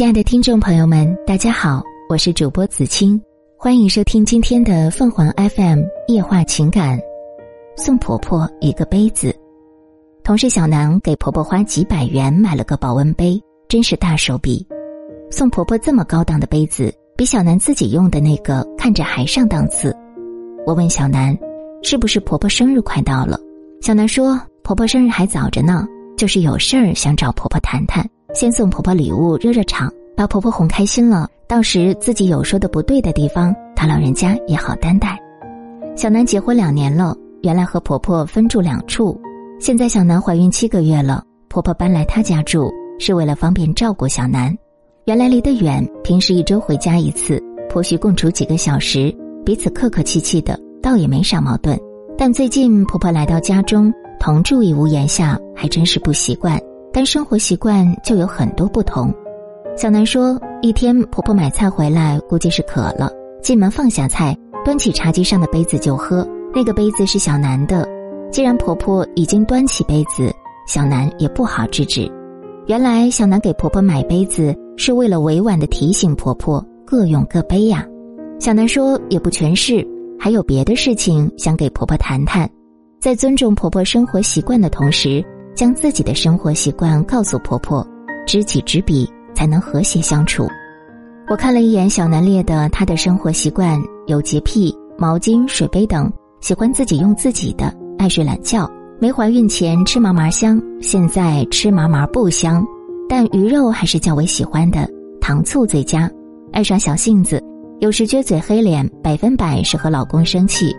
亲爱的听众朋友们，大家好，我是主播子清，欢迎收听今天的凤凰 FM 夜话情感。送婆婆一个杯子，同事小南给婆婆花几百元买了个保温杯，真是大手笔。送婆婆这么高档的杯子，比小南自己用的那个看着还上档次。我问小南，是不是婆婆生日快到了？小南说，婆婆生日还早着呢，就是有事儿想找婆婆谈谈。先送婆婆礼物热热场，把婆婆哄开心了。到时自己有说的不对的地方，她老人家也好担待。小南结婚两年了，原来和婆婆分住两处。现在小南怀孕七个月了，婆婆搬来她家住，是为了方便照顾小南。原来离得远，平时一周回家一次，婆媳共处几个小时，彼此客客气气的，倒也没啥矛盾。但最近婆婆来到家中，同住一屋檐下，还真是不习惯。但生活习惯就有很多不同。小南说，一天婆婆买菜回来，估计是渴了，进门放下菜，端起茶几上的杯子就喝。那个杯子是小南的。既然婆婆已经端起杯子，小南也不好制止。原来小南给婆婆买杯子是为了委婉的提醒婆婆各用各杯呀。小南说也不全是，还有别的事情想给婆婆谈谈，在尊重婆婆生活习惯的同时。将自己的生活习惯告诉婆婆，知己知彼，才能和谐相处。我看了一眼小南列的她的生活习惯，有洁癖，毛巾、水杯等喜欢自己用自己的，爱睡懒觉。没怀孕前吃麻麻香，现在吃麻麻不香，但鱼肉还是较为喜欢的，糖醋最佳。爱耍小性子，有时撅嘴黑脸，百分百是和老公生气，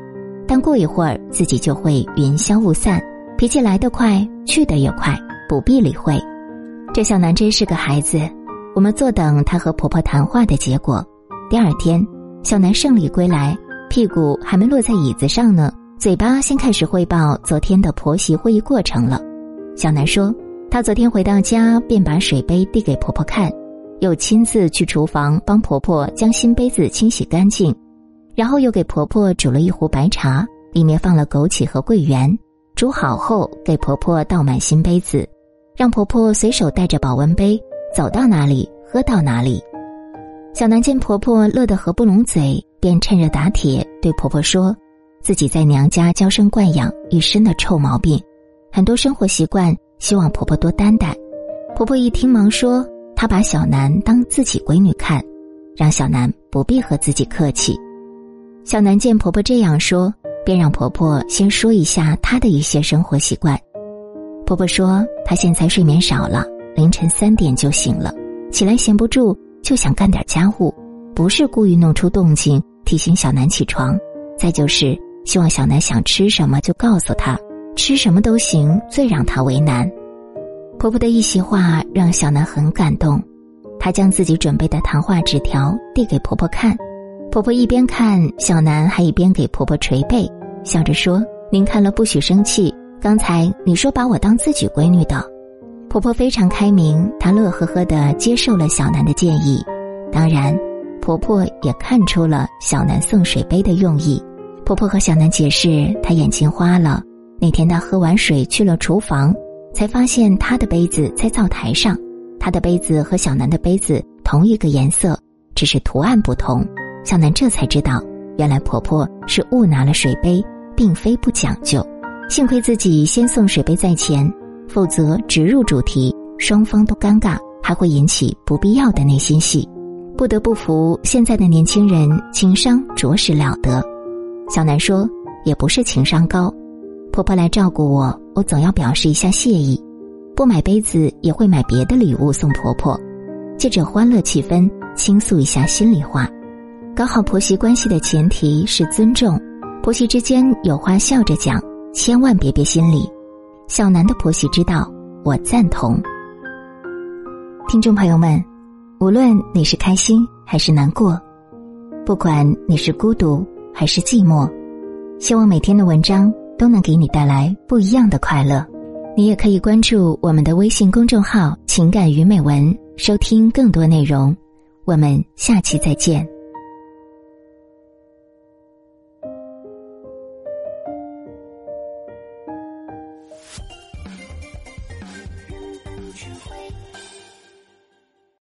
但过一会儿自己就会云消雾散。脾气来得快，去得也快，不必理会。这小南真是个孩子。我们坐等她和婆婆谈话的结果。第二天，小南胜利归来，屁股还没落在椅子上呢，嘴巴先开始汇报昨天的婆媳会议过程了。小南说，她昨天回到家便把水杯递给婆婆看，又亲自去厨房帮婆婆将新杯子清洗干净，然后又给婆婆煮了一壶白茶，里面放了枸杞和桂圆。煮好后，给婆婆倒满新杯子，让婆婆随手带着保温杯，走到哪里喝到哪里。小南见婆婆乐得合不拢嘴，便趁热打铁对婆婆说：“自己在娘家娇生惯养，一身的臭毛病，很多生活习惯，希望婆婆多担待。”婆婆一听，忙说：“她把小南当自己闺女看，让小南不必和自己客气。”小南见婆婆这样说。便让婆婆先说一下她的一些生活习惯。婆婆说，她现在睡眠少了，凌晨三点就醒了，起来闲不住就想干点家务，不是故意弄出动静提醒小南起床，再就是希望小南想吃什么就告诉她，吃什么都行，最让她为难。婆婆的一席话让小南很感动，她将自己准备的谈话纸条递给婆婆看。婆婆一边看小南，还一边给婆婆捶背，笑着说：“您看了不许生气。刚才你说把我当自己闺女的。”婆婆非常开明，她乐呵呵的接受了小南的建议。当然，婆婆也看出了小南送水杯的用意。婆婆和小南解释，她眼睛花了。那天她喝完水去了厨房，才发现她的杯子在灶台上。她的杯子和小南的杯子同一个颜色，只是图案不同。小南这才知道，原来婆婆是误拿了水杯，并非不讲究。幸亏自己先送水杯在前，否则直入主题，双方都尴尬，还会引起不必要的内心戏。不得不服现在的年轻人情商着实了得。小南说：“也不是情商高，婆婆来照顾我，我总要表示一下谢意。不买杯子也会买别的礼物送婆婆，借着欢乐气氛倾诉一下心里话。”搞好婆媳关系的前提是尊重，婆媳之间有话笑着讲，千万别憋心里。小南的婆媳之道，我赞同。听众朋友们，无论你是开心还是难过，不管你是孤独还是寂寞，希望每天的文章都能给你带来不一样的快乐。你也可以关注我们的微信公众号“情感与美文”，收听更多内容。我们下期再见。